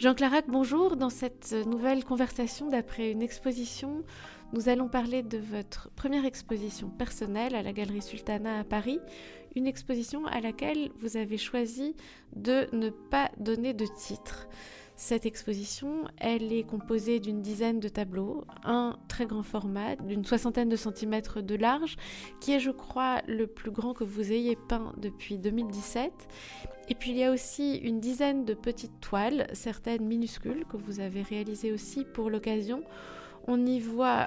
Jean Clarac, bonjour. Dans cette nouvelle conversation d'après une exposition, nous allons parler de votre première exposition personnelle à la Galerie Sultana à Paris, une exposition à laquelle vous avez choisi de ne pas donner de titre. Cette exposition, elle est composée d'une dizaine de tableaux, un très grand format, d'une soixantaine de centimètres de large, qui est, je crois, le plus grand que vous ayez peint depuis 2017. Et puis il y a aussi une dizaine de petites toiles, certaines minuscules, que vous avez réalisées aussi pour l'occasion. On y voit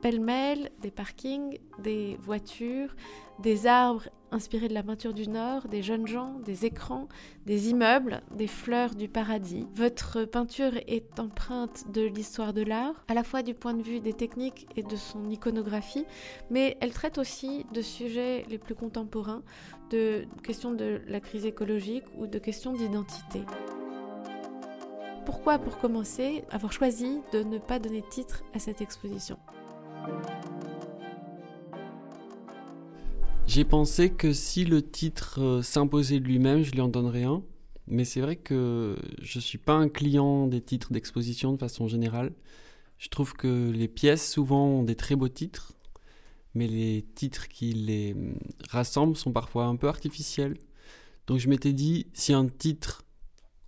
pêle-mêle des parkings, des voitures, des arbres inspirés de la peinture du Nord, des jeunes gens, des écrans, des immeubles, des fleurs du paradis. Votre peinture est empreinte de l'histoire de l'art, à la fois du point de vue des techniques et de son iconographie, mais elle traite aussi de sujets les plus contemporains, de questions de la crise écologique ou de questions d'identité. Pourquoi, pour commencer, avoir choisi de ne pas donner titre à cette exposition? J'ai pensé que si le titre euh, s'imposait lui-même, je lui en donnerais un. Mais c'est vrai que je ne suis pas un client des titres d'exposition de façon générale. Je trouve que les pièces souvent ont des très beaux titres, mais les titres qui les hum, rassemblent sont parfois un peu artificiels. Donc je m'étais dit, si un titre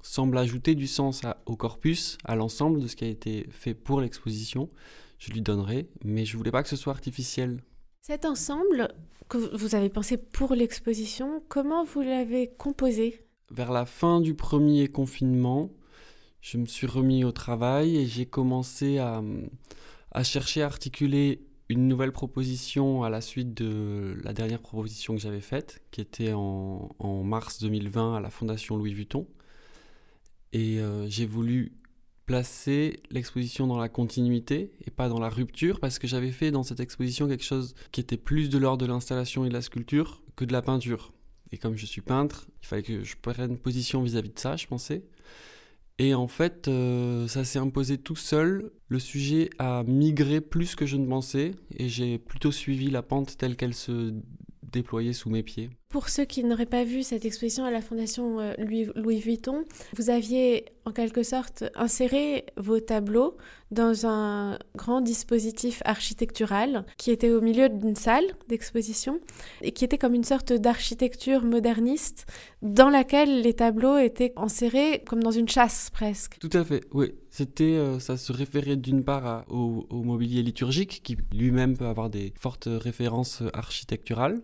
semble ajouter du sens au corpus, à l'ensemble de ce qui a été fait pour l'exposition, je lui donnerai, mais je voulais pas que ce soit artificiel. Cet ensemble que vous avez pensé pour l'exposition, comment vous l'avez composé? Vers la fin du premier confinement, je me suis remis au travail et j'ai commencé à, à chercher à articuler une nouvelle proposition à la suite de la dernière proposition que j'avais faite, qui était en, mars 2020 à la Fondation Louis Vuitton. Et euh, j'ai voulu placer l'exposition dans la continuité et pas dans la rupture parce que j'avais fait dans cette exposition quelque chose qui était plus de l'ordre de l'installation et de la sculpture que de la peinture. Et comme je suis peintre, il fallait que je prenne position vis-à-vis de ça, je pensais. Et en fait, euh, ça s'est imposé tout seul. Le sujet a migré plus que je ne pensais et j'ai plutôt suivi la pente telle qu'elle se déployée sous mes pieds. Pour ceux qui n'auraient pas vu cette exposition à la Fondation euh, Louis, Vuitton, vous aviez en quelque sorte inséré vos tableaux dans un grand dispositif architectural qui était au milieu d'une salle d'exposition et qui était comme une sorte d'architecture moderniste dans laquelle les tableaux étaient insérés comme dans une chasse presque. Tout à fait, oui. C'était, euh, ça se référait d'une part au, au mobilier liturgique qui lui-même peut avoir des fortes références architecturales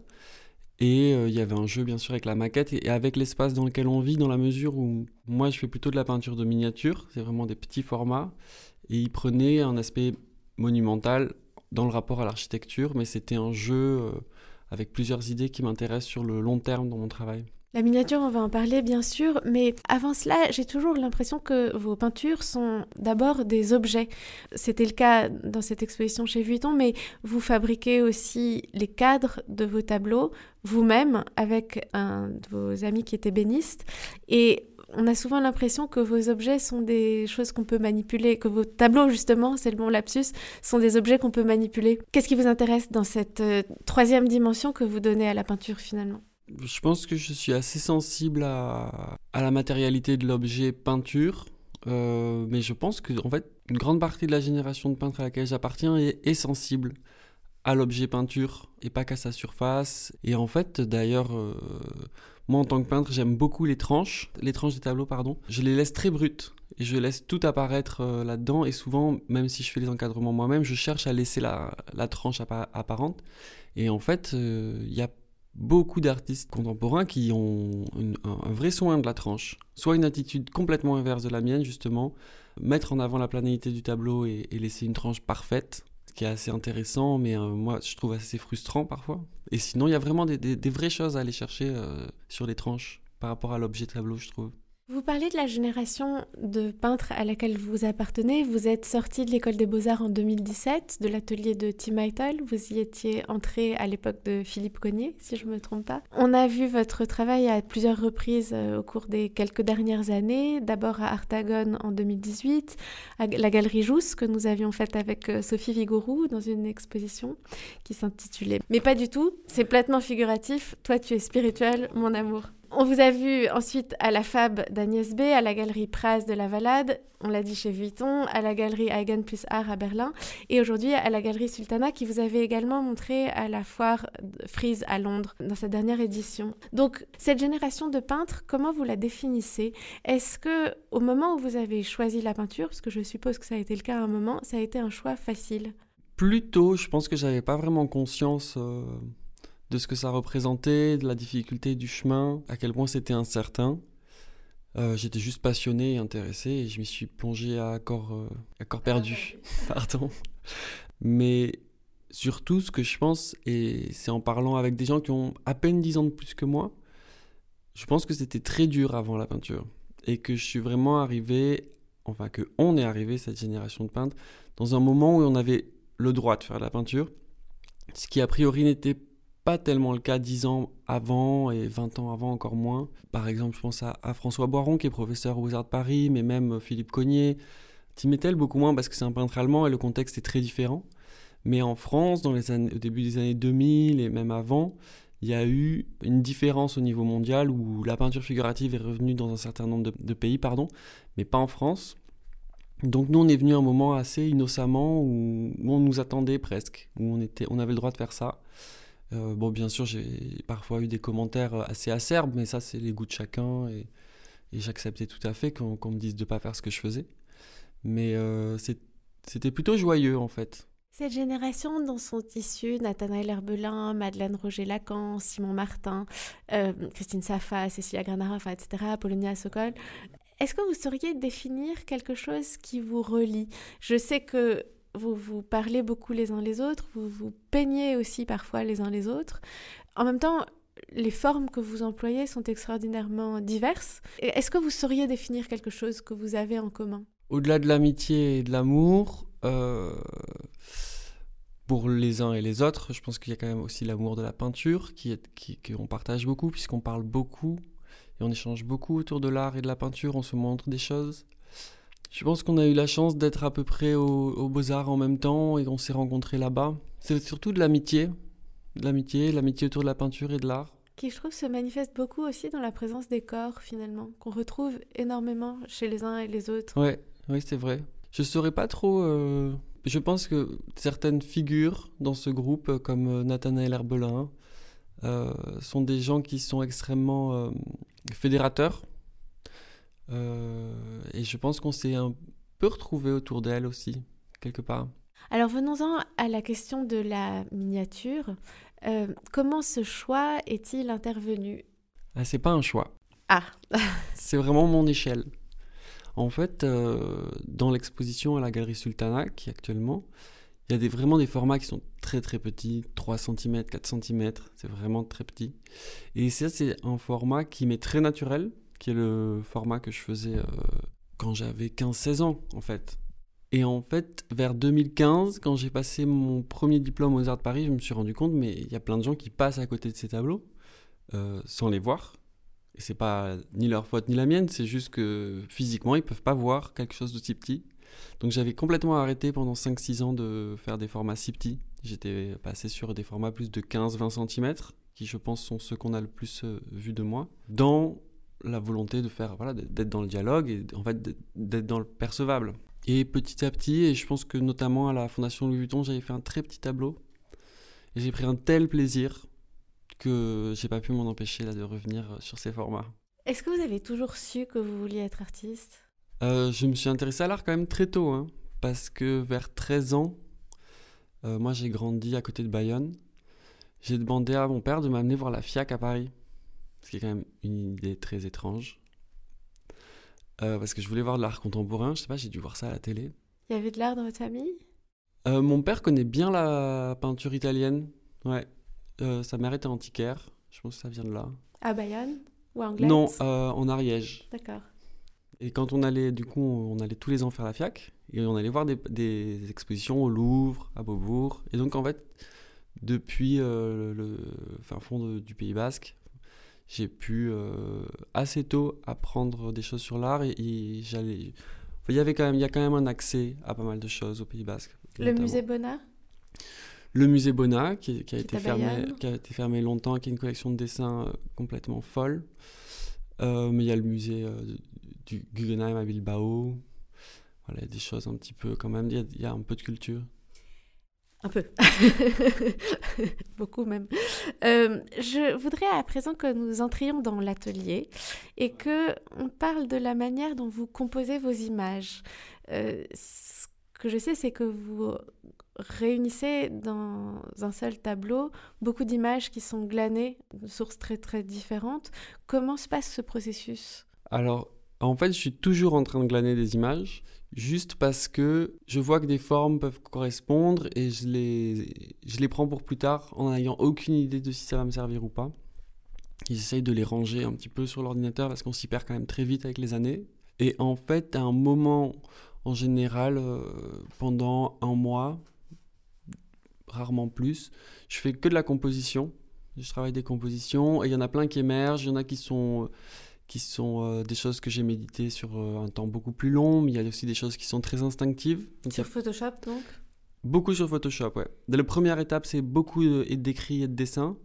et euh, il y avait un jeu bien sûr avec la maquette et, avec l'espace dans lequel on vit, dans la mesure où moi je fais plutôt de la peinture de miniature, c'est vraiment des petits formats. Et il prenait un aspect monumental dans le rapport à l'architecture, mais c'était un jeu euh, avec plusieurs idées qui m'intéressent sur le long terme dans mon travail. La miniature, on va en parler bien sûr, mais avant cela, j'ai toujours l'impression que vos peintures sont d'abord des objets. C'était le cas dans cette exposition chez Vuitton, mais vous fabriquez aussi les cadres de vos tableaux vous-même avec un de vos amis qui était béniste. Et on a souvent l'impression que vos objets sont des choses qu'on peut manipuler, que vos tableaux, justement, c'est le bon lapsus, sont des objets qu'on peut manipuler. Qu'est-ce qui vous intéresse dans cette euh, troisième dimension que vous donnez à la peinture finalement? Je pense que je suis assez sensible à, la matérialité de l'objet peinture, euh, mais je pense que en fait, une grande partie de la génération de peintres à laquelle j'appartiens est, sensible à l'objet peinture et pas qu'à sa surface. Et en fait, d'ailleurs, euh, moi en tant que peintre, j'aime beaucoup les tranches, les tranches des tableaux, pardon. Je les laisse très brutes et je laisse tout apparaître euh, là-dedans. Et souvent, même si je fais les encadrements moi-même, je cherche à laisser la, la tranche apparente. Et en fait, il y a beaucoup d'artistes contemporains qui ont un, vrai soin de la tranche. Soit une attitude complètement inverse de la mienne, justement, mettre en avant la planéité du tableau et, laisser une tranche parfaite, ce qui est assez intéressant, mais euh, moi je trouve assez frustrant parfois. Et sinon, il y a vraiment des, vraies choses à aller chercher euh, sur les tranches par rapport à l'objet tableau, je trouve. Vous parlez de la génération de peintres à laquelle vous appartenez. Vous êtes sorti de l'école des beaux-arts en 2017, de l'atelier de Tim Eitel. Vous y étiez entré à l'époque de Philippe Cognier, si je ne me trompe pas. On a vu votre travail à plusieurs reprises euh, au cours des quelques dernières années. D'abord à Artagon en 2018, à la Galerie Jousse que nous avions faite avec euh, Sophie Vigourou dans une exposition qui s'intitulait Mais pas du tout, c'est platement figuratif. Toi, tu es spirituel, mon amour. On vous a vu ensuite à la Fab d'Agnès B, à la galerie Praz de la Valade, on l'a dit chez Vuitton, à la galerie Eigen plus Art à Berlin, et aujourd'hui à la galerie Sultana qui vous avait également montré à la foire Frise à Londres dans sa dernière édition. Donc cette génération de peintres, comment vous la définissez? Est-ce que au moment où vous avez choisi la peinture, parce que je suppose que ça a été le cas à un moment, ça a été un choix facile? Plutôt, je pense que j'avais pas vraiment conscience. Euh, de ce que ça représentait, de la difficulté du chemin, à quel point c'était incertain. Euh, j'étais juste passionné et intéressé et je m'y suis plongé à corps, euh, à corps perdu. Pardon. Mais surtout, ce que je pense, et c'est en parlant avec des gens qui ont à peine 10 ans de plus que moi, je pense que c'était très dur avant la peinture. Et que je suis vraiment arrivé, enfin que on est arrivé, cette génération de peintres, dans un moment où on avait le droit de faire de la peinture, ce qui a priori n'était pas tellement le cas 10 ans avant et 20 ans avant encore moins. Par exemple, je pense à, François Boiron qui est professeur au Beaux-Arts de Paris, mais même Philippe Cognier. Timétel beaucoup moins parce que c'est un peintre allemand et le contexte est très différent. Mais en France, au début des années 2000 et même avant, il y a eu une différence au niveau mondial où la peinture figurative est revenue dans un certain nombre de, pays, pardon, mais pas en France. Donc nous, on est venu à un moment assez innocemment où, on nous attendait presque, où on avait le droit de faire ça. Euh, bon, bien sûr, j'ai parfois eu des commentaires assez acerbes, mais ça, c'est les goûts de chacun. Et, j'acceptais tout à fait qu'on me dise de ne pas faire ce que je faisais. Mais euh, c'était plutôt joyeux, en fait. Cette génération dont sont issus Nathanaël Herbelin, Madeleine Roger-Lacan, Simon Martin, euh, Christine Safa, Cécilia Granara, etc., Apollonia Sokol, est-ce que vous sauriez définir quelque chose qui vous relie? Je sais que vous vous parlez beaucoup les uns les autres, vous vous peignez aussi parfois les uns les autres. En même temps, les formes que vous employez sont extraordinairement diverses. Est-ce que vous sauriez définir quelque chose que vous avez en commun? Au-delà de l'amitié et de l'amour, euh, pour les uns et les autres, je pense qu'il y a quand même aussi l'amour de la peinture qui est, qu'on partage beaucoup puisqu'on parle beaucoup et on échange beaucoup autour de l'art et de la peinture, on se montre des choses. Je pense qu'on a eu la chance d'être à peu près aux Beaux-Arts en même temps et on s'est rencontrés là-bas. C'est surtout de l'amitié, de l'amitié, l'amitié autour de la peinture et de l'art. Qui, je trouve, se manifeste beaucoup aussi dans la présence des corps, finalement, qu'on retrouve énormément chez les uns et les autres. Ouais, oui, c'est vrai. Je saurais pas trop. Euh, je pense que certaines figures dans ce groupe, euh, comme euh, Nathanaël Herbelin, sont des gens qui sont extrêmement fédérateurs euh, et je pense qu'on s'est un peu retrouvé autour d'elle aussi, quelque part. Alors venons-en à la question de la miniature. Euh, comment ce choix est-il intervenu? Ah, C'est pas un choix. Ah C'est vraiment mon échelle. En fait, euh, dans l'exposition à la Galerie Sultana, qui est actuellement, il y a des, vraiment des formats qui sont très très petits, 3 cm, 4 cm, c'est vraiment très petit. Et ça, c'est un format qui m'est très naturel, qui est le format que je faisais euh, quand j'avais 15-16 ans, en fait. Et en fait, vers 2015, quand j'ai passé mon premier diplôme aux Arts de Paris, je me suis rendu compte, mais il y a plein de gens qui passent à côté de ces tableaux euh, sans les voir. Et c'est pas ni leur faute ni la mienne, c'est juste que physiquement, ils peuvent pas voir quelque chose de si petit. Donc j'avais complètement arrêté pendant 5-6 ans de faire des formats si petits. J'étais passé sur des formats plus de 15-20 cm, qui je pense sont ceux qu'on a le plus euh, vu de moi, dans la volonté de faire, voilà, d'être dans le dialogue et en fait d'être dans le percevable. Et petit à petit, et je pense que notamment à la Fondation Louis Vuitton, j'avais fait un très petit tableau. Et j'ai pris un tel plaisir que j'ai pas pu m'en empêcher là, de revenir sur ces formats. Est-ce que vous avez toujours su que vous vouliez être artiste? Euh, Je me suis intéressé à l'art quand même très tôt, hein, parce que vers 13 ans, euh, moi j'ai grandi à côté de Bayonne. J'ai demandé à mon père de m'amener voir la FIAC à Paris. Ce qui est quand même une idée très étrange. Euh, parce que je voulais voir de l'art contemporain, je sais pas, j'ai dû voir ça à la télé. Il y avait de l'art dans votre famille? Euh, Mon père connaît bien la peinture italienne. Ouais. Euh, sa mère était antiquaire, je pense que ça vient de là. À Bayonne? Ou à Non, en Ariège. D'accord. Et quand on allait, du coup, on allait tous les ans faire la FIAC, et on allait voir des, des expositions au Louvre, à Beaubourg. Et donc, en fait, depuis le fin fond du Pays Basque, j'ai pu euh, assez tôt apprendre des choses sur l'art et, j'allais. Il y avait quand même, il y a quand même un accès à pas mal de choses au Pays Basque. Le musée Bonnat? Le musée Bonnat qui, a été fermé, qui a été fermé longtemps, qui est une collection de dessins euh, complètement folle. mais il y a le musée du Guggenheim à Bilbao. Voilà, des choses un petit peu quand même, il y, a un peu de culture. Un peu. Beaucoup même. Euh, je voudrais à présent que nous entrions dans l'atelier et que on parle de la manière dont vous composez vos images. Euh, ce que je sais, c'est que vous réunissez dans un seul tableau beaucoup d'images qui sont glanées de sources très très différentes. Comment se passe ce processus? Alors, en fait, je suis toujours en train de glaner des images juste parce que je vois que des formes peuvent correspondre et je les, je les prends pour plus tard en n'ayant aucune idée de si ça va me servir ou pas. J'essaye de les ranger un petit peu sur l'ordinateur parce qu'on s'y perd quand même très vite avec les années. Et en fait, à un moment, en général, euh, pendant un mois, rarement plus, je fais que de la composition. Je travaille des compositions et il y en a plein qui émergent, il y en a qui sont qui sont euh, des choses que j'ai méditées sur euh, un temps beaucoup plus long, mais il y a aussi des choses qui sont très instinctives. sur Photoshop, donc? Beaucoup sur Photoshop, ouais. La première étape, c'est beaucoup d'écrits et de dessins.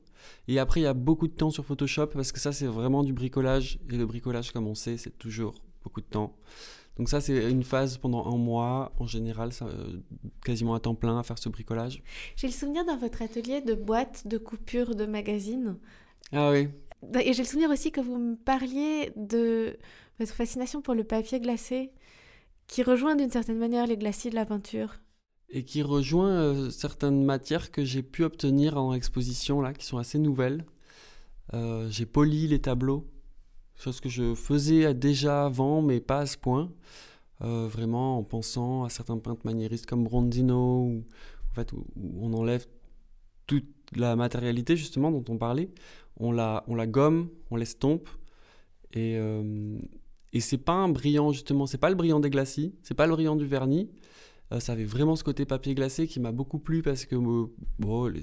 Et après, il y a beaucoup de temps sur Photoshop parce que ça, c'est vraiment du bricolage. Et le bricolage, comme on sait, c'est toujours beaucoup de temps. Donc ça, c'est une phase pendant un mois, en général, ça, euh, quasiment à temps plein à faire ce bricolage. J'ai le souvenir dans votre atelier de boîtes de coupures de magazines. Ah oui. Et j'ai le souvenir aussi que vous me parliez de votre fascination pour le papier glacé, qui rejoint d'une certaine manière les glacis de la peinture. Et qui rejoint euh, certaines matières que j'ai pu obtenir en exposition, là, qui sont assez nouvelles. Euh, j'ai poli les tableaux, chose que je faisais déjà avant, mais pas à ce point. Euh, vraiment en pensant à certains peintres maniéristes comme Brondino, en fait, où on enlève toute la matérialité justement dont on parlait on la, on la gomme, on l'estompe. Et, euh, et c'est pas un brillant, justement, c'est pas le brillant des glacis, c'est pas le brillant du vernis. Euh, ça avait vraiment ce côté papier glacé qui m'a beaucoup plu parce que bon,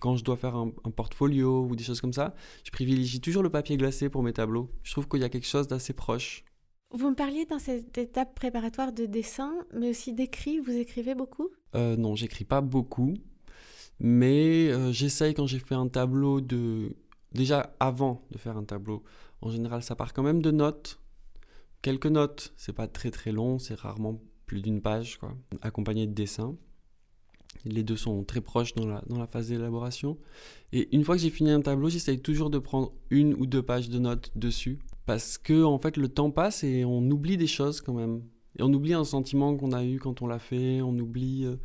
quand je dois faire un, portfolio ou des choses comme ça, je privilégie toujours le papier glacé pour mes tableaux. Je trouve qu'il y a quelque chose d'assez proche. Vous me parliez dans cette étape préparatoire de dessin, mais aussi d'écrit. Vous écrivez beaucoup? Euh, Non, j'écris pas beaucoup, mais euh, j'essaye quand j'ai fait un tableau de déjà avant de faire un tableau, en général, ça part quand même de notes. Quelques notes, c'est pas très très long, c'est rarement plus d'une page, quoi, accompagné de dessins. Les deux sont très proches dans la, dans la phase d'élaboration. Et une fois que j'ai fini un tableau, j'essaye toujours de prendre une ou deux pages de notes dessus. Parce que, en fait, le temps passe et on oublie des choses quand même. Et on oublie un sentiment qu'on a eu quand on l'a fait, on oublie euh,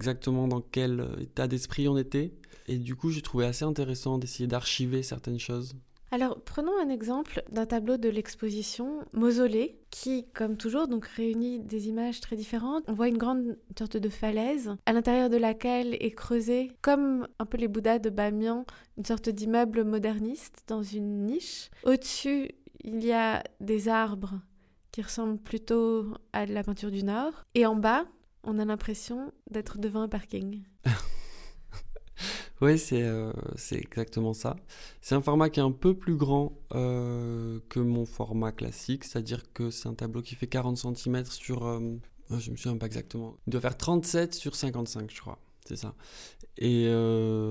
exactement dans quel euh, état d'esprit on était. Et du coup, j'ai trouvé assez intéressant d'essayer d'archiver certaines choses. Alors, prenons un exemple d'un tableau de l'exposition Mausolée, qui, comme toujours, donc réunit des images très différentes. On voit une grande sorte de falaise, à l'intérieur de laquelle est creusé, comme un peu les Bouddhas de Bamiyan, une sorte d'immeuble moderniste dans une niche. Au-dessus, il y a des arbres qui ressemblent plutôt à la peinture du Nord. Et en bas, on a l'impression d'être devant un parking. Oui, euh, c'est exactement ça. C'est un format qui est un peu plus grand euh, que mon format classique, c'est-à-dire que c'est un tableau qui fait 40 cm sur... Euh, oh, je me souviens pas exactement. Il doit faire 37 sur 55, je crois. C'est ça. Et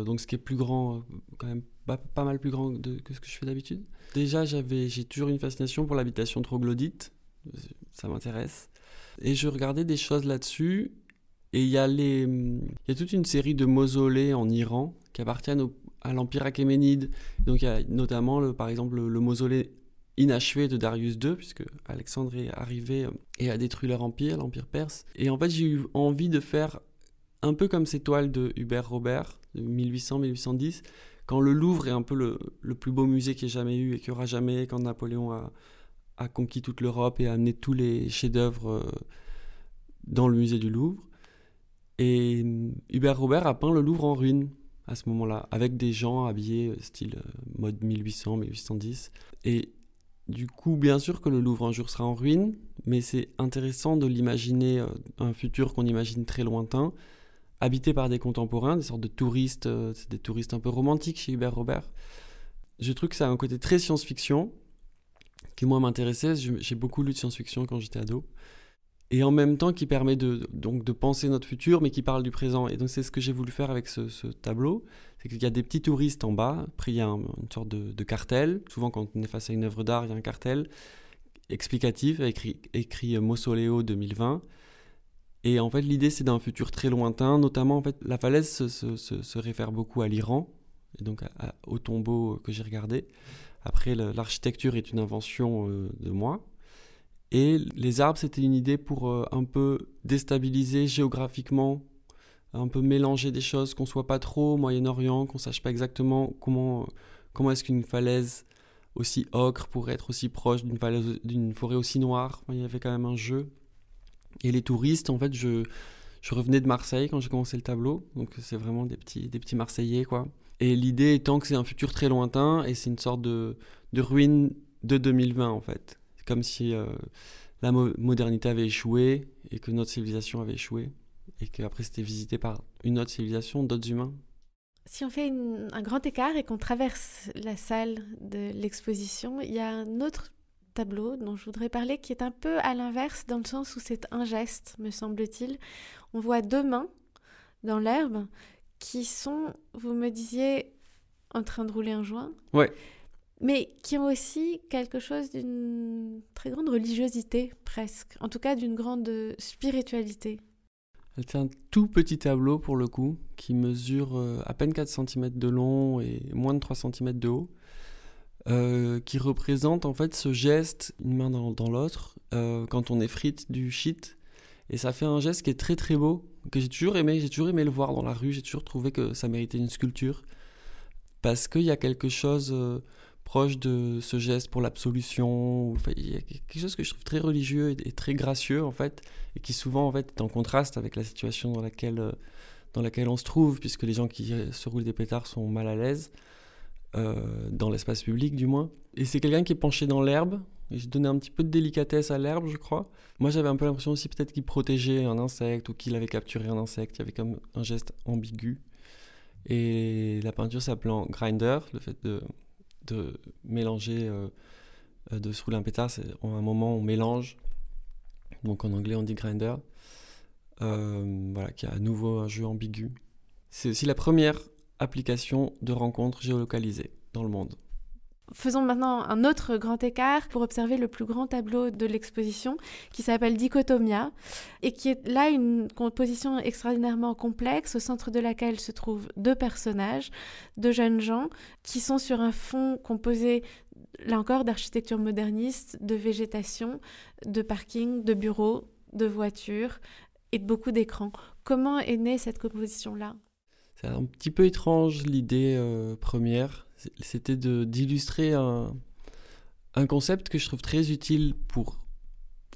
donc ce qui est plus grand, quand même pas, mal plus grand que ce que je fais d'habitude. Déjà, j'ai toujours une fascination pour l'habitation troglodyte. Ça m'intéresse. Et je regardais des choses là-dessus et il y, a les, y a toute une série de mausolées en Iran qui appartiennent à l'Empire achéménide. Donc il y a notamment, le, par exemple, le, mausolée inachevé de Darius II, puisque Alexandre est arrivé euh, et a détruit leur empire, l'empire perse. Et en fait, j'ai eu envie de faire un peu comme ces toiles de Hubert Robert, de 1800-1810, quand le Louvre est un peu le, le plus beau musée qu'il ait jamais eu et qu'il n'y aura jamais, quand Napoléon a, a conquis toute l'Europe et a amené tous les chefs-d'œuvre euh, dans le musée du Louvre. Et euh, Hubert Robert a peint le Louvre en ruine à ce moment-là, avec des gens habillés euh, style euh, mode 1800, 1810. Et du coup, bien sûr que le Louvre un jour sera en ruine, mais c'est intéressant de l'imaginer, un futur qu'on imagine très lointain, habité par des contemporains, des sortes de touristes, des touristes un peu romantiques chez Hubert Robert. Je trouve que ça a un côté très science-fiction, qui moi m'intéressait. J'ai beaucoup lu de science-fiction quand j'étais ado. et en même temps qui permet de, donc de penser notre futur, mais qui parle du présent. Et donc c'est ce que j'ai voulu faire avec ce, tableau, c'est qu'il y a des petits touristes en bas, y a une sorte de, cartel, souvent quand on est face à une œuvre d'art, il y a un cartel explicatif, écrit, écrit Mausoleo 2020, et en fait l'idée c'est d'un futur très lointain, notamment en fait la falaise se, se, se, réfère beaucoup à l'Iran, et donc au tombeau que j'ai regardé. Après l'architecture est une invention euh, de moi, et les arbres, c'était une idée pour euh, un peu déstabiliser géographiquement, un peu mélanger des choses, qu'on soit pas trop au Moyen-Orient, qu'on sache pas exactement comment, comment est-ce qu'une falaise aussi ocre pourrait être aussi proche d'une forêt aussi noire. Il y avait quand même un jeu. Et les touristes, en fait, je, je revenais de Marseille quand j'ai commencé le tableau, donc c'est vraiment des petits, des petits Marseillais, quoi. Et l'idée étant que c'est un futur très lointain et c'est une sorte de, ruine de 2020, en fait comme si euh, la modernité avait échoué et que notre civilisation avait échoué et qu'après c'était visité par une autre civilisation, d'autres humains. Si on fait un grand écart et qu'on traverse la salle de l'exposition, il y a un autre tableau dont je voudrais parler qui est un peu à l'inverse dans le sens où c'est un geste, me semble-t-il. On voit deux mains dans l'herbe qui sont, vous me disiez, en train de rouler un joint. Ouais mais qui ont aussi quelque chose d'une très grande religiosité, presque, en tout cas d'une grande spiritualité. C'est un tout petit tableau pour le coup, qui mesure euh, à peine 4 cm de long et moins de 3 cm de haut, euh, qui représente en fait ce geste, une main dans, l'autre, euh, quand on effrite du shit. Et ça fait un geste qui est très très beau, que j'ai toujours aimé, j'ai toujours aimé le voir dans la rue, j'ai toujours trouvé que ça méritait une sculpture. Parce qu'il y a quelque chose proche de ce geste pour l'absolution. il y a quelque chose que je trouve très religieux et, très gracieux en fait, et qui souvent en fait est en contraste avec la situation dans laquelle, euh, dans laquelle on se trouve, puisque les gens qui se roulent des pétards sont mal à l'aise, euh, dans l'espace public du moins. Et c'est quelqu'un qui est penché dans l'herbe, et j'ai donné un petit peu de délicatesse à l'herbe, je crois. Moi j'avais un peu l'impression aussi peut-être qu'il protégeait un insecte ou qu'il avait capturé un insecte, il y avait comme un geste ambigu. Et la peinture s'appelant Grinder, le fait de de mélanger, euh, euh, de un pétard, c'est en un moment on mélange. Donc en anglais on dit grinder. Euh, voilà, qui a à nouveau un jeu ambigu. C'est aussi la première application de rencontre géolocalisée dans le monde. Faisons maintenant un autre grand écart pour observer le plus grand tableau de l'exposition qui s'appelle Dichotomia et qui est là une composition extraordinairement complexe au centre de laquelle se trouvent deux personnages, deux jeunes gens qui sont sur un fond composé là encore d'architecture moderniste, de végétation, de parking, de bureaux, de voitures et de beaucoup d'écrans. Comment est née cette composition-là? C'est un petit peu étrange l'idée euh, première c'était d'illustrer un, concept que je trouve très utile pour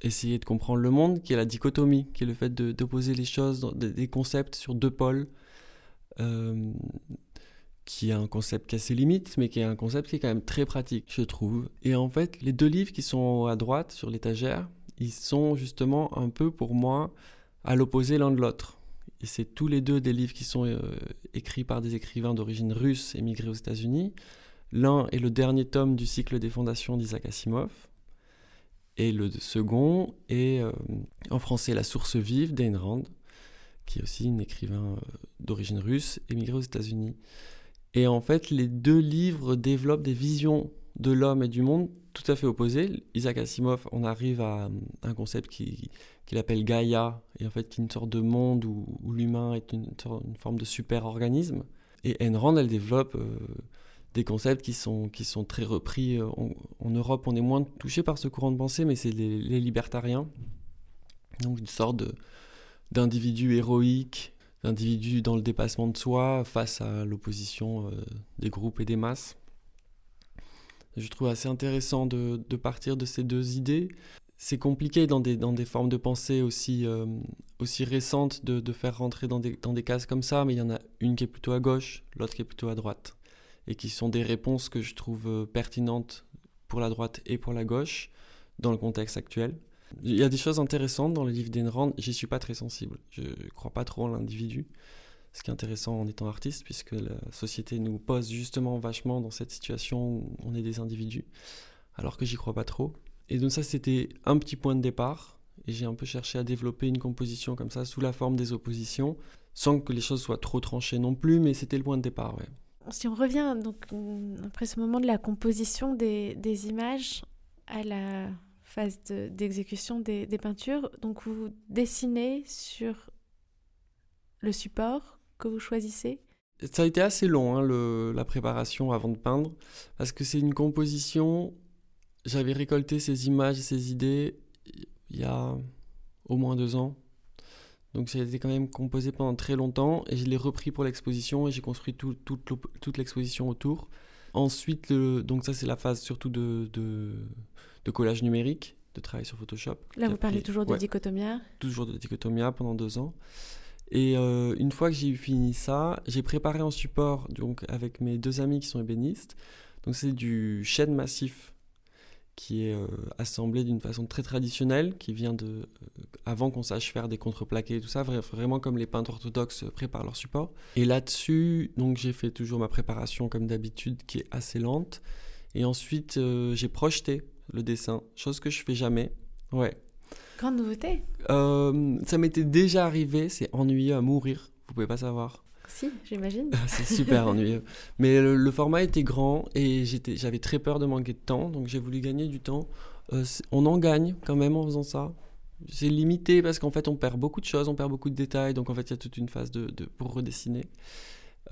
essayer de comprendre le monde, qui est la dichotomie, qui est le fait d'opposer les choses, des concepts sur deux pôles, euh, qui est un concept qui a ses limites, mais qui est un concept qui est quand même très pratique, je trouve. Et en fait, les deux livres qui sont à droite sur l'étagère, ils sont justement un peu pour moi à l'opposé l'un de l'autre. Et c'est tous les deux des livres qui sont euh, écrits par des écrivains d'origine russe émigrés aux États-Unis. L'un est le dernier tome du cycle des fondations d'Isaac Asimov. Et le second est euh, en français La source vive d'Ayn Rand, qui est aussi un écrivain euh, d'origine russe émigré aux États-Unis. Et en fait, les deux livres développent des visions de l'homme et du monde tout à fait opposées. Isaac Asimov, on arrive à un concept qui, qu'il appelle Gaïa, et en fait qui est une sorte de monde où, l'humain est une, forme de super-organisme. Et Rand, elle développe euh, des concepts qui sont, qui sont très repris. Euh, en, Europe, on est moins touché par ce courant de pensée, mais c'est les, libertariens. Donc une sorte d'individu héroïque, d'individu dans le dépassement de soi face à l'opposition euh, des groupes et des masses. Je trouve assez intéressant de, partir de ces deux idées c'est compliqué dans des, dans des formes de pensée aussi, euh, aussi récentes de, de, faire rentrer dans des, dans des cases comme ça, mais il y en a une qui est plutôt à gauche, l'autre qui est plutôt à droite, et qui sont des réponses que je trouve euh, pertinentes pour la droite et pour la gauche dans le contexte actuel. Il y a des choses intéressantes dans le livre d'Enrand, j'y suis pas très sensible, je crois pas trop en l'individu, ce qui est intéressant en étant artiste, puisque la société nous pose justement vachement dans cette situation où on est des individus, alors que j'y crois pas trop. Et donc ça, c'était un petit point de départ. et j'ai un peu cherché à développer une composition comme ça sous la forme des oppositions, sans que les choses soient trop tranchées non plus, mais c'était le point de départ. Si on revient donc après ce moment de la composition des, des images à la phase d'exécution des, des, peintures, donc vous dessinez sur le support que vous choisissez Ça a été assez long, hein, le, la préparation avant de peindre, parce que c'est une composition, j'avais récolté ces images et ces idées il y a au moins deux ans. Donc ça a été quand même composé pendant très longtemps et je l'ai repris pour l'exposition et j'ai construit tout, toute l'exposition autour. Ensuite, donc ça c'est la phase surtout de, de, collage numérique, de travail sur Photoshop. Là vous parlez toujours de dichotomia Toujours de dichotomia pendant deux ans. Et euh, une fois que j'ai fini ça, j'ai préparé un support donc avec mes deux amis qui sont ébénistes. Donc c'est du chêne massif qui est euh, assemblé d'une façon très traditionnelle, qui vient de euh, avant qu'on sache faire des contreplaqués et tout ça, vraiment comme les peintres orthodoxes préparent leur support. Et là-dessus, donc j'ai fait toujours ma préparation comme d'habitude, qui est assez lente. Et ensuite, j'ai projeté le dessin, chose que je fais jamais. Ouais. Grande nouveauté. ça m'était déjà arrivé, c'est ennuyeux à mourir. Vous pouvez pas savoir. Si, j'imagine. c'est super ennuyeux. Mais le, format était grand et j'avais très peur de manquer de temps, donc j'ai voulu gagner du temps. Euh, on en gagne quand même en faisant ça. C'est limité parce qu'en fait on perd beaucoup de choses, on perd beaucoup de détails, donc en fait il y a toute une phase de, pour redessiner.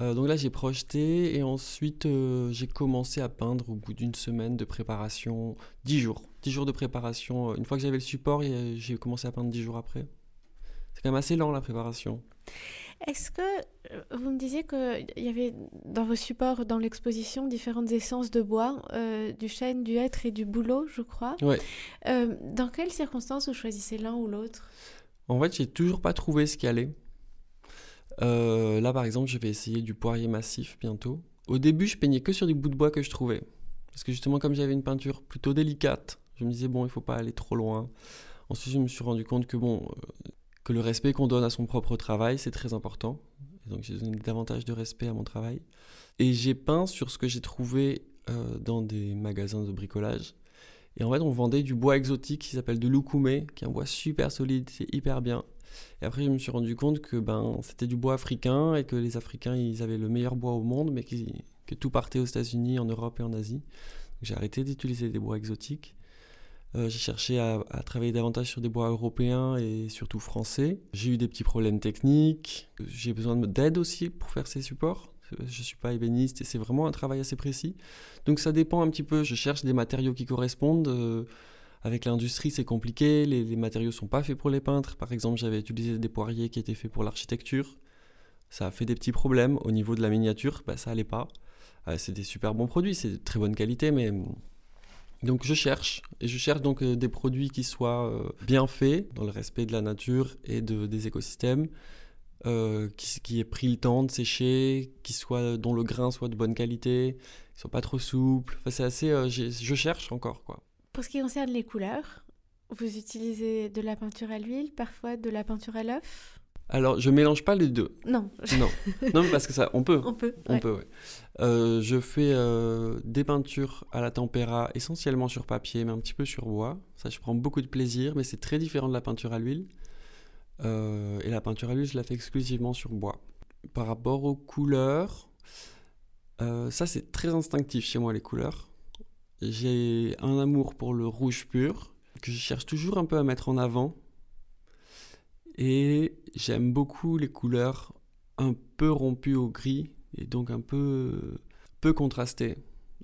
Euh, donc là j'ai projeté et ensuite euh, j'ai commencé à peindre au bout d'une semaine de préparation, 10 jours. 10 jours de préparation. Une fois que j'avais le support, j'ai commencé à peindre 10 jours après. C'est quand même assez lent la préparation. Est-ce que euh, vous me disiez qu'il y avait dans vos supports, dans l'exposition, différentes essences de bois, euh, du chêne, du hêtre et du bouleau, je crois Oui. Euh, dans quelles circonstances vous choisissez l'un ou l'autre? En fait, j'ai toujours pas trouvé ce qui allait. Là, par exemple, je vais essayer du poirier massif bientôt. Au début, je peignais que sur des bouts de bois que je trouvais. Parce que justement, comme j'avais une peinture plutôt délicate, je me disais, bon, il faut pas aller trop loin. Ensuite, je me suis rendu compte que, bon, que le respect qu'on donne à son propre travail, c'est très important. donc j'ai donné davantage de respect à mon travail. Et j'ai peint sur ce que j'ai trouvé euh, dans des magasins de bricolage. Et en fait, on vendait du bois exotique qui s'appelle de l'oukoumé, qui est un bois super solide, c'est hyper bien. Et après, je me suis rendu compte que ben, c'était du bois africain et que les Africains, ils avaient le meilleur bois au monde, mais que tout partait aux États-Unis, en Europe et en Asie. J'ai arrêté d'utiliser des bois exotiques. Euh, j'ai cherché à, travailler davantage sur des bois européens et surtout français. J'ai eu des petits problèmes techniques. J'ai besoin d'aide aussi pour faire ces supports. Je ne suis pas ébéniste et c'est vraiment un travail assez précis. Donc ça dépend un petit peu. Je cherche des matériaux qui correspondent. Euh, avec l'industrie, c'est compliqué. Les, matériaux ne sont pas faits pour les peintres. Par exemple, j'avais utilisé des poiriers qui étaient faits pour l'architecture. Ça a fait des petits problèmes. Au niveau de la miniature, bah, ça allait pas. Euh, c'est des super bons produits, c'est de très bonne qualité, mais donc je cherche, et je cherche donc euh, des produits qui soient euh, bien faits, dans le respect de la nature et de, des écosystèmes, qui, qui aient pris le temps de sécher, qui soient, dont le grain soit de bonne qualité, qui ne soient pas trop souples. Enfin, c'est assez, je cherche encore. Quoi. Pour ce qui concerne les couleurs, vous utilisez de la peinture à l'huile, parfois de la peinture à l'œuf? Alors, je mélange pas les deux. Non. Non, non parce que ça, on peut. On peut. On peut, ouais. Euh, je fais euh, des peintures à la tempéra, essentiellement sur papier, mais un petit peu sur bois. Ça, je prends beaucoup de plaisir, mais c'est très différent de la peinture à l'huile. Euh, et la peinture à l'huile, je la fais exclusivement sur bois. Par rapport aux couleurs, ça, c'est très instinctif chez moi, les couleurs. J'ai un amour pour le rouge pur, que je cherche toujours un peu à mettre en avant et j'aime beaucoup les couleurs un peu rompues au gris et donc un peu, peu contrastées.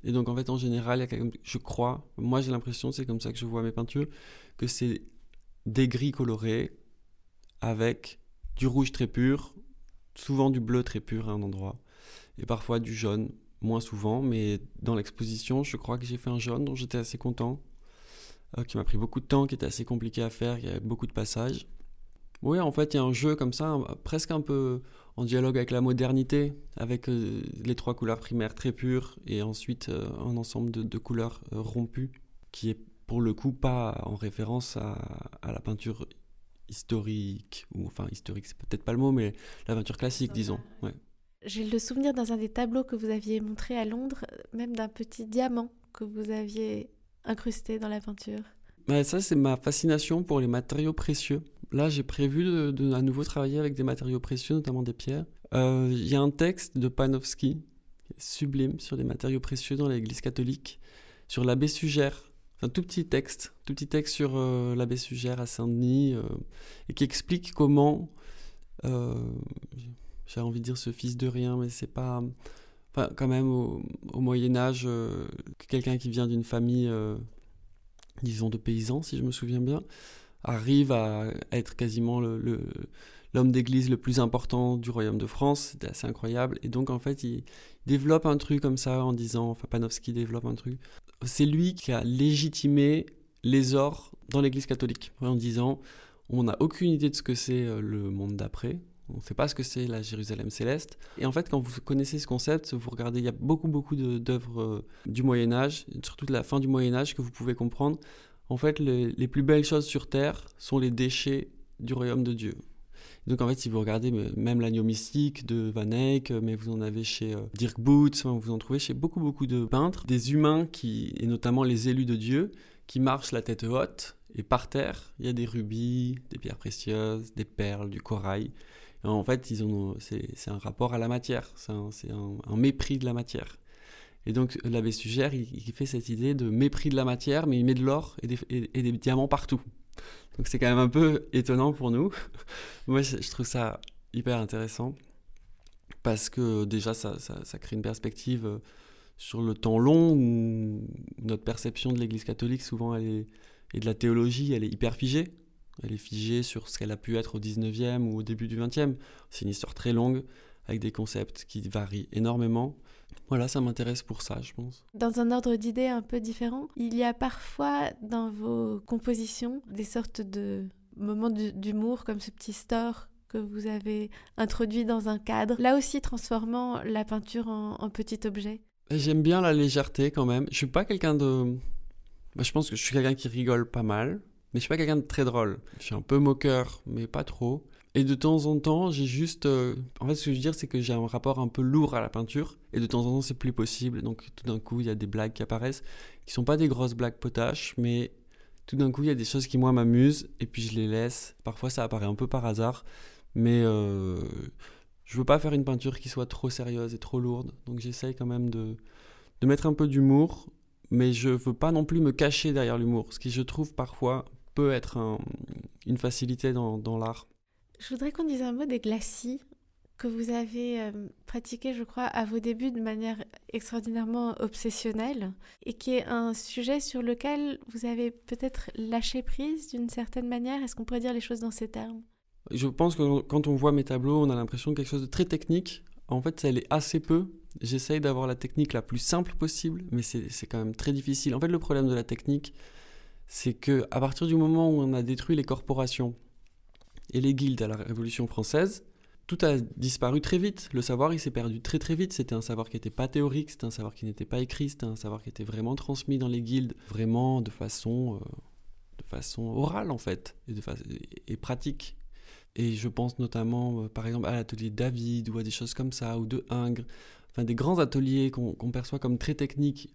Et donc en fait en général, je crois, moi j'ai l'impression, c'est comme ça que je vois mes peintures, que c'est des gris colorés avec du rouge très pur, souvent du bleu très pur à un endroit, et parfois du jaune, moins souvent, mais dans l'exposition, je crois que j'ai fait un jaune dont j'étais assez content, euh, qui m'a pris beaucoup de temps, qui était assez compliqué à faire, il y avait beaucoup de passages. Oui, en fait, il y a un jeu comme ça, presque un peu en dialogue avec la modernité, avec euh, les trois couleurs primaires très pures et ensuite euh, un ensemble de, couleurs rompues, qui est pour le coup pas en référence à, la peinture historique, ou enfin historique, c'est peut-être pas le mot, mais la peinture classique, disons. J'ai le souvenir dans un des tableaux que vous aviez montré à Londres, même d'un petit diamant que vous aviez incrusté dans la peinture. bah, Ça, c'est ma fascination pour les matériaux précieux. Là, j'ai prévu de, à nouveau travailler avec des matériaux précieux, notamment des pierres. Euh, il y a un texte de Panofsky, sublime, sur les matériaux précieux dans l'Église catholique, sur l'abbé Sugère. Un tout petit texte, tout petit texte sur euh, l'abbé Sugère à Saint-Denis, euh, et qui explique comment, j'ai envie de dire ce fils de rien, mais c'est pas, enfin, quand même au, au Moyen Âge, quelqu'un qui vient d'une famille, disons de paysans, si je me souviens bien, arrive à être quasiment le, l'homme d'église le plus important du royaume de France. C'était assez incroyable. Et donc, en fait, il développe un truc comme ça en disant, enfin, Panofsky développe un truc. C'est lui qui a légitimé les ors dans l'église catholique en disant, on n'a aucune idée de ce que c'est euh, le monde d'après. On ne sait pas ce que c'est la Jérusalem céleste. Et en fait, quand vous connaissez ce concept, vous regardez, il y a beaucoup, beaucoup d'œuvres euh, du Moyen Âge, surtout de la fin du Moyen Âge, que vous pouvez comprendre en fait, les, plus belles choses sur Terre sont les déchets du royaume de Dieu. Donc en fait, si vous regardez même l'agneau mystique de Van Eyck, mais vous en avez chez euh, Dirk Boots, vous en trouvez chez beaucoup beaucoup de peintres, des humains qui, et notamment les élus de Dieu, qui marchent la tête haute et par terre, il y a des rubis, des pierres précieuses, des perles, du corail. En fait, ils ont, c'est, un rapport à la matière, c'est un mépris de la matière. Et donc l'abbé Sugère, il, fait cette idée de mépris de la matière, mais il met de l'or et des, diamants partout. Donc c'est quand même un peu étonnant pour nous. Moi, je, trouve ça hyper intéressant parce que déjà, ça, crée une perspective euh, sur le temps long où notre perception de l'Église catholique, souvent, elle est, et de la théologie, elle est hyper figée. Elle est figée sur ce qu'elle a pu être au 19e ou au début du 20e. C'est une histoire très longue avec des concepts qui varient énormément. Voilà, ça m'intéresse pour ça, je pense. Dans un ordre d'idées un peu différent, il y a parfois dans vos compositions des sortes de moments d'humour comme ce petit store que vous avez introduit dans un cadre, là aussi transformant la peinture en, petit objet. J'aime bien la légèreté quand même. Je suis pas quelqu'un de... Bah, je pense que je suis quelqu'un qui rigole pas mal, mais je suis pas quelqu'un de très drôle. Je suis un peu moqueur, mais pas trop. Et de temps en temps, j'ai juste. Euh, en fait, ce que je veux dire, c'est que j'ai un rapport un peu lourd à la peinture. Et de temps en temps, c'est plus possible. Donc, tout d'un coup, il y a des blagues qui apparaissent, qui sont pas des grosses blagues potaches, mais tout d'un coup, il y a des choses qui, moi, m'amusent. Et puis, je les laisse. Parfois, ça apparaît un peu par hasard. Mais euh, je veux pas faire une peinture qui soit trop sérieuse et trop lourde. Donc, j'essaye quand même de, de mettre un peu d'humour. Mais je veux pas non plus me cacher derrière l'humour. Ce qui, je trouve, parfois, peut être une facilité dans, dans l'art. Je voudrais qu'on dise un mot des glacis que vous avez euh, pratiqué, je crois, à vos débuts de manière extraordinairement obsessionnelle et qui est un sujet sur lequel vous avez peut-être lâché prise d'une certaine manière. Est-ce qu'on pourrait dire les choses dans ces termes? Je pense que quand on voit mes tableaux, on a l'impression de quelque chose de très technique. En fait, ça l'est assez peu. J'essaye d'avoir la technique la plus simple possible, mais c'est quand même très difficile. En fait, le problème de la technique, c'est que à partir du moment où on a détruit les corporations, et les guildes à la Révolution française, tout a disparu très vite. Le savoir, il s'est perdu très très vite. C'était un savoir qui n'était pas théorique, c'était un savoir qui n'était pas écrit, c'était un savoir qui était vraiment transmis dans les guildes, vraiment de façon, euh, de façon orale en fait, et, de pratique. Et je pense notamment, euh, par exemple, à l'atelier David ou à des choses comme ça, ou de Ingres, enfin des grands ateliers qu'on perçoit comme très techniques.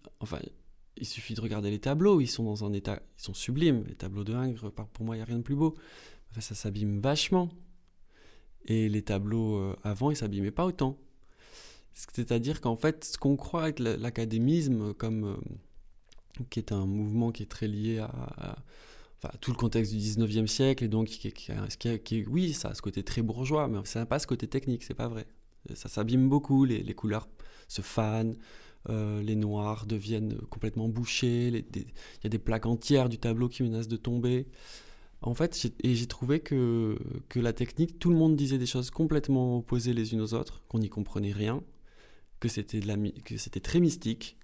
Il suffit de regarder les tableaux, ils sont dans un état, ils sont sublimes. Les tableaux de Ingres, pour moi, il n'y a rien de plus beau ça s'abîme vachement. Et les tableaux euh, avant, ils s'abîmaient pas autant. C'est-à-dire qu'en fait, ce qu'on croit être l'académisme, comme euh, qui est un mouvement qui est très lié à, tout le contexte du 19e siècle, et donc qui, qui, oui, ça a ce côté très bourgeois, mais ça n'a pas ce côté technique, c'est pas vrai. Ça s'abîme beaucoup, les, couleurs se fanent, euh, les noirs deviennent complètement bouchés, il y a des plaques entières du tableau qui menacent de tomber. En fait, j'ai trouvé que, que la technique, tout le monde disait des choses complètement opposées les unes aux autres, qu'on n'y comprenait rien, que c'était très mystique.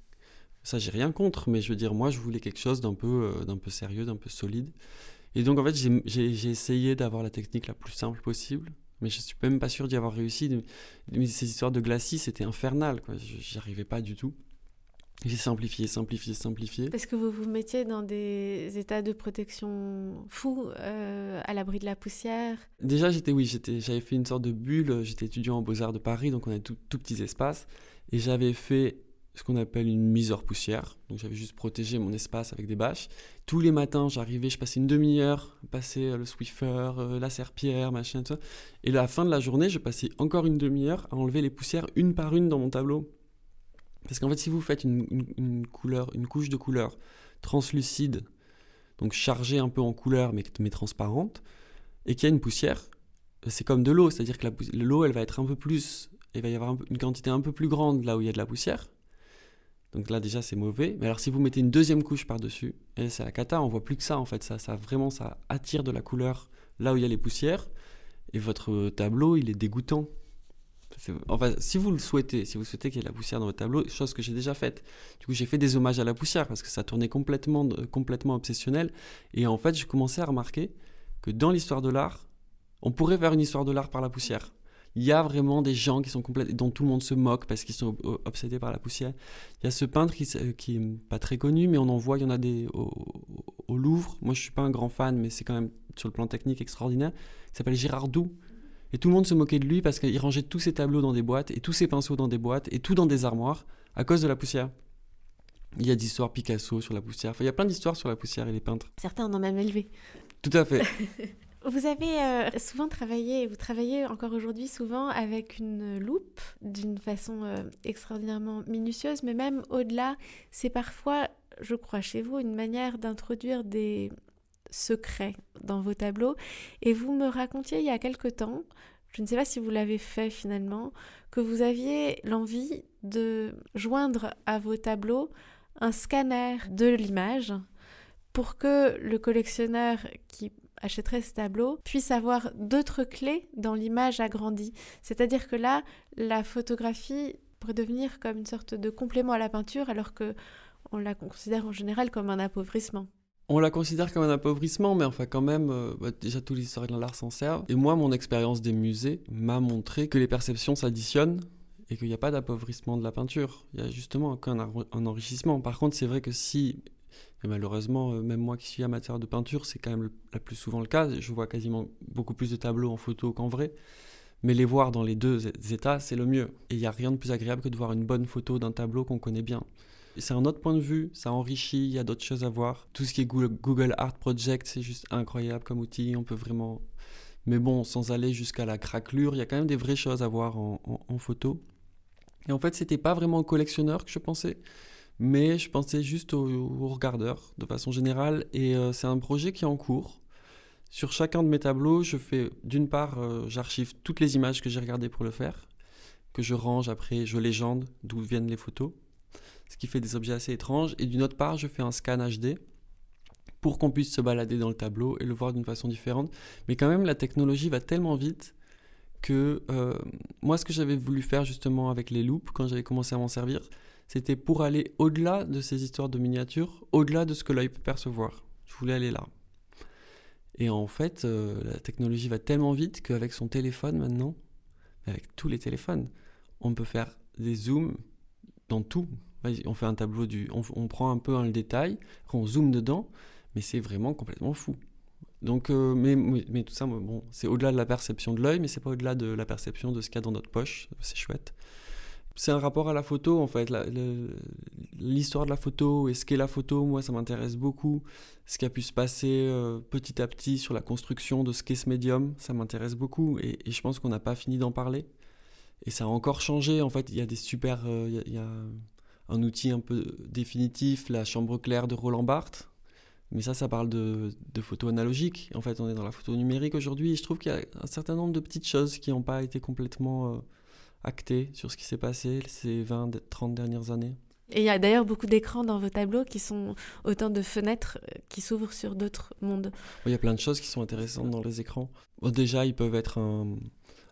Ça, j'ai rien contre, mais je veux dire, moi, je voulais quelque chose d'un peu, euh, d'un peu sérieux, d'un peu solide. Et donc, en fait, j'ai essayé d'avoir la technique la plus simple possible, mais je suis même pas sûr d'y avoir réussi. Ces histoires de glacis, c'était infernal, quoi. J'y arrivais pas du tout. J'ai simplifié, simplifié, simplifié. Parce que vous vous mettiez dans des états de protection fous, euh, à l'abri de la poussière Déjà, j'étais, oui, j'étais, j'avais fait une sorte de bulle. J'étais étudiant en Beaux-Arts de Paris, donc on a tout, tout petits espaces. Et j'avais fait ce qu'on appelle une mise hors poussière. Donc j'avais juste protégé mon espace avec des bâches. Tous les matins, j'arrivais, je passais une demi-heure, passer euh, le Swiffer, euh, la serpillère, machin, tout ça. Et à la fin de la journée, je passais encore une demi-heure à enlever les poussières une par une dans mon tableau. Parce qu'en fait, si vous faites une, couleur, une couche de couleur translucide, donc chargée un peu en couleur mais, mais transparente, et qu'il y a une poussière, c'est comme de l'eau, c'est-à-dire que l'eau, elle va être un peu plus, il va y avoir une quantité un peu plus grande là où il y a de la poussière, donc là déjà c'est mauvais. Mais alors si vous mettez une deuxième couche par-dessus, et c'est la cata, on voit plus que ça en fait. Ça, ça vraiment ça attire de la couleur là où il y a les poussières. Et votre tableau il est dégoûtant. Enfin, si vous le souhaitez, si vous souhaitez qu'il y ait de la poussière dans votre tableau, chose que j'ai déjà faite. Du coup, j'ai fait des hommages à la poussière parce que ça tournait complètement, complètement obsessionnel. Et en fait, j'ai commencé à remarquer que dans l'histoire de l'art, on pourrait faire une histoire de l'art par la poussière il y a vraiment des gens qui sont complètes, dont tout le monde se moque parce qu'ils sont obsédés par la poussière. Il y a ce peintre qui, qui est pas très connu, mais on en voit, il y en a des au, Louvre. Moi, je suis pas un grand fan, mais c'est quand même sur le plan technique extraordinaire. Il s'appelle Girardou. Et tout le monde se moquait de lui parce qu'il rangeait tous ses tableaux dans des boîtes et tous ses pinceaux dans des boîtes et tout dans des armoires à cause de la poussière. Il y a d'histoires Picasso sur la poussière. Enfin, il y a plein d'histoires sur la poussière et les peintres. Certains en ont même élevé. Tout à fait. Vous avez euh, souvent travaillé, vous travaillez encore aujourd'hui souvent avec une loupe d'une façon euh, extraordinairement minutieuse, mais même au-delà, c'est parfois, je crois chez vous, une manière d'introduire des secrets dans vos tableaux. Et vous me racontiez il y a quelque temps, je ne sais pas si vous l'avez fait finalement, que vous aviez l'envie de joindre à vos tableaux un scanner de l'image pour que le collectionneur qui achèterait ce tableau puisse avoir d'autres clés dans l'image agrandie. C'est-à-dire que là, la photographie pourrait devenir comme une sorte de complément à la peinture alors que on la considère en général comme un appauvrissement. On la considère comme un appauvrissement, mais enfin quand même, euh, bah, déjà tous les historiens de l'art s'en servent. Et moi, mon expérience des musées m'a montré que les perceptions s'additionnent et qu'il n'y a pas d'appauvrissement de la peinture. Il y a justement qu'un un enrichissement. Par contre, c'est vrai que si et malheureusement, euh, même moi qui suis amateur de peinture, c'est quand même le, la plus souvent le cas. Je vois quasiment beaucoup plus de tableaux en photo qu'en vrai. Mais les voir dans les deux états, c'est le mieux. Et il n'y a rien de plus agréable que de voir une bonne photo d'un tableau qu'on connaît bien. C'est un autre point de vue, ça enrichit, il y a d'autres choses à voir. Tout ce qui est Google Art Project, c'est juste incroyable comme outil. On peut vraiment. Mais bon, sans aller jusqu'à la craquelure, il y a quand même des vraies choses à voir en, photo. Et en fait, c'était pas vraiment collectionneur que je pensais mais je pensais juste aux, regardeurs de façon générale et euh, c'est un projet qui est en cours. Sur chacun de mes tableaux, je fais d'une part, euh, j'archive toutes les images que j'ai regardées pour le faire, que je range après, je légende d'où viennent les photos, ce qui fait des objets assez étranges, et d'une autre part, je fais un scan HD pour qu'on puisse se balader dans le tableau et le voir d'une façon différente. Mais quand même, la technologie va tellement vite que euh, moi, ce que j'avais voulu faire justement avec les loupes, quand j'avais commencé à m'en servir, c'était pour aller au-delà de ces histoires de miniatures, au-delà de ce que l'œil peut percevoir. Je voulais aller là. Et en fait, euh, la technologie va tellement vite qu'avec son téléphone maintenant, avec tous les téléphones, on peut faire des zooms dans tout. On fait un tableau du, on, prend un peu le détail, on zoome dedans, mais c'est vraiment complètement fou. Donc, euh, mais, mais, tout ça, bon, c'est au-delà de la perception de l'œil, mais c'est pas au-delà de la perception de ce qu'il y a dans notre poche. C'est chouette c'est un rapport à la photo en fait. L'histoire de la photo et ce qu'est la photo, moi ça m'intéresse beaucoup. Ce qui a pu se passer euh, petit à petit sur la construction de ce qu'est ce médium, ça m'intéresse beaucoup et, je pense qu'on n'a pas fini d'en parler. Et ça a encore changé en fait. Il y a des super. Euh, il, y a, un outil un peu définitif, la chambre claire de Roland Barthes. Mais ça, ça parle de, de photos analogiques. En fait, on est dans la photo numérique aujourd'hui. Et je trouve qu'il y a un certain nombre de petites choses qui n'ont pas été complètement. Euh, acté sur ce qui s'est passé ces 20-30 dernières années. Et il y a d'ailleurs beaucoup d'écrans dans vos tableaux qui sont autant de fenêtres euh, qui s'ouvrent sur d'autres mondes. Il y a plein de choses qui sont intéressantes dans les écrans. déjà, ils peuvent être un,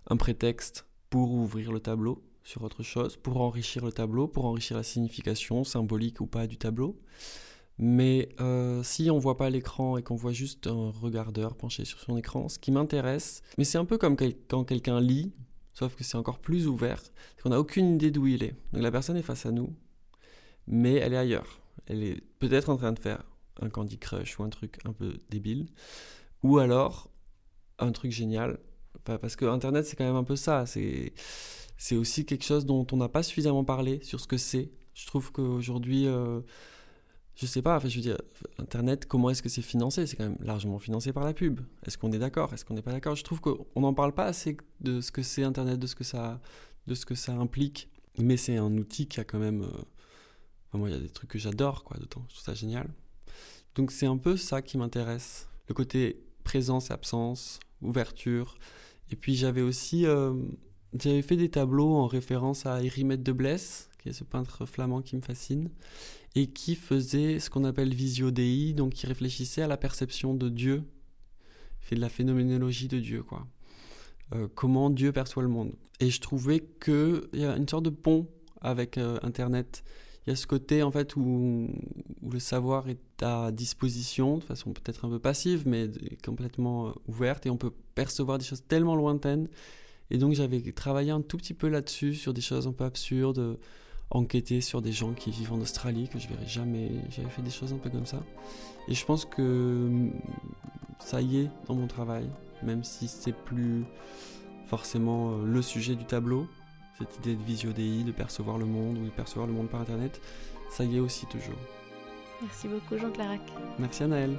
un, prétexte pour ouvrir le tableau sur autre chose, pour enrichir le tableau, pour enrichir la signification symbolique ou pas du tableau. Mais euh, si on voit pas l'écran et qu'on voit juste un regardeur penché sur son écran, ce qui m'intéresse, mais c'est un peu comme quand quelqu'un lit, Sauf que c'est encore plus ouvert, qu'on n'a aucune idée d'où il est. Donc la personne est face à nous, mais elle est ailleurs. Elle est peut-être en train de faire un Candy Crush ou un truc un peu débile, ou alors un truc génial. Parce que Internet, c'est quand même un peu ça. C'est, c'est aussi quelque chose dont on n'a pas suffisamment parlé sur ce que c'est. Je trouve qu'aujourd'hui, euh, je sais pas, enfin, je veux dire, Internet, comment est-ce que c'est financé? C'est quand même largement financé par la pub. Est-ce qu'on est d'accord? Est-ce qu'on n'est pas d'accord? Je trouve qu'on n'en parle pas assez de ce que c'est Internet, de ce que ça, de ce que ça implique. Mais c'est un outil qui a quand même. Euh, moi, il y a des trucs que j'adore, quoi, d'autant. Je trouve ça génial. Donc, c'est un peu ça qui m'intéresse. Le côté présence et absence, ouverture. Et puis, j'avais aussi. Euh, j'avais fait des tableaux en référence à Erimette de Blesse, qui est ce peintre flamand qui me fascine et qui faisait ce qu'on appelle visio dei, donc qui réfléchissait à la perception de Dieu, il fait de la phénoménologie de Dieu, quoi. Euh, comment Dieu perçoit le monde. Et je trouvais qu'il y a une sorte de pont avec euh, Internet. Il y a ce côté en fait où, le savoir est à disposition de façon peut-être un peu passive, mais complètement euh, ouverte, et on peut percevoir des choses tellement lointaines. Et donc j'avais travaillé un tout petit peu là-dessus, sur des choses un peu absurdes enquêter sur des gens qui vivent en Australie que je verrai jamais. J'avais fait des choses un peu comme ça. Et je pense que mm, ça y est dans mon travail, même si c'est plus forcément euh, le sujet du tableau, cette idée de visio de percevoir le monde ou de percevoir le monde par internet, ça y est aussi toujours. Merci beaucoup Jean Clarac. Merci Anaël.